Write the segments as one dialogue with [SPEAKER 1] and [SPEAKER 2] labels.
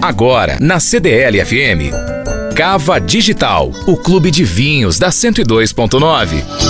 [SPEAKER 1] Agora, na CDL FM. Cava Digital, o clube de vinhos da 102.9.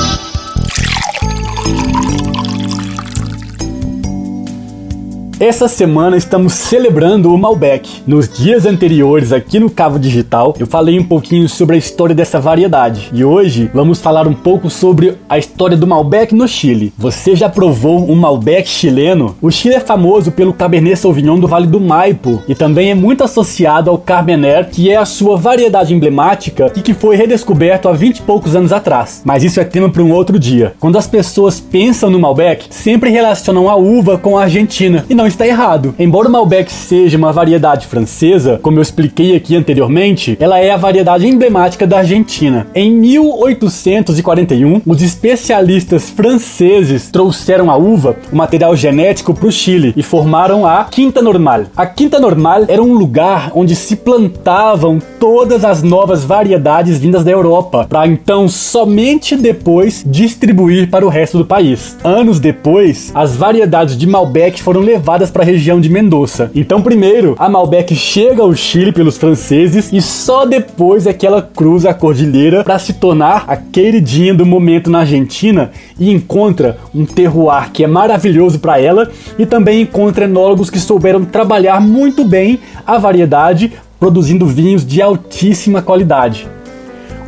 [SPEAKER 2] Essa semana estamos celebrando o Malbec. Nos dias anteriores, aqui no Cavo Digital, eu falei um pouquinho sobre a história dessa variedade. E hoje vamos falar um pouco sobre a história do Malbec no Chile. Você já provou um Malbec chileno? O Chile é famoso pelo Cabernet Sauvignon do Vale do Maipo e também é muito associado ao Carmener, que é a sua variedade emblemática e que foi redescoberto há 20 e poucos anos atrás. Mas isso é tema para um outro dia. Quando as pessoas pensam no Malbec, sempre relacionam a uva com a Argentina. E não não está errado. Embora o Malbec seja uma variedade francesa, como eu expliquei aqui anteriormente, ela é a variedade emblemática da Argentina. Em 1841, os especialistas franceses trouxeram a uva, o material genético, para o Chile e formaram a Quinta Normal. A Quinta Normal era um lugar onde se plantavam todas as novas variedades vindas da Europa, para então somente depois distribuir para o resto do país. Anos depois, as variedades de Malbec foram levadas levadas para a região de Mendoza. Então, primeiro, a Malbec chega ao Chile pelos franceses e só depois é que ela cruza a cordilheira para se tornar a queridinha do momento na Argentina e encontra um terroir que é maravilhoso para ela e também encontra enólogos que souberam trabalhar muito bem a variedade, produzindo vinhos de altíssima qualidade.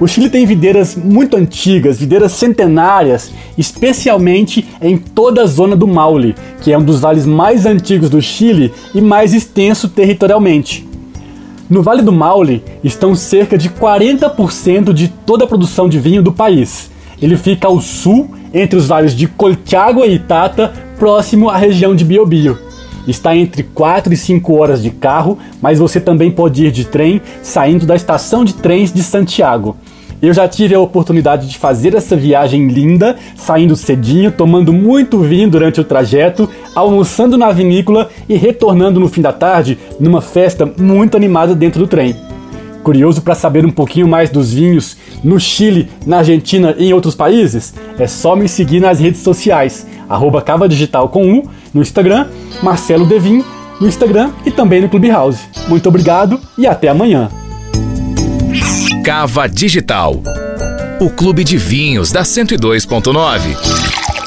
[SPEAKER 2] O Chile tem videiras muito antigas, videiras centenárias, especialmente em toda a zona do Maule, que é um dos vales mais antigos do Chile e mais extenso territorialmente. No Vale do Maule estão cerca de 40% de toda a produção de vinho do país. Ele fica ao sul, entre os vales de Colchagua e Itata, próximo à região de Biobío. Está entre 4 e 5 horas de carro, mas você também pode ir de trem saindo da estação de trens de Santiago. Eu já tive a oportunidade de fazer essa viagem linda, saindo cedinho, tomando muito vinho durante o trajeto, almoçando na vinícola e retornando no fim da tarde numa festa muito animada dentro do trem. Curioso para saber um pouquinho mais dos vinhos no Chile, na Argentina e em outros países? É só me seguir nas redes sociais, arroba Cava Digital com um, no Instagram, Marcelo Devin no Instagram e também no Clubhouse. Muito obrigado e até amanhã.
[SPEAKER 1] Cava Digital, o clube de vinhos da 102.9.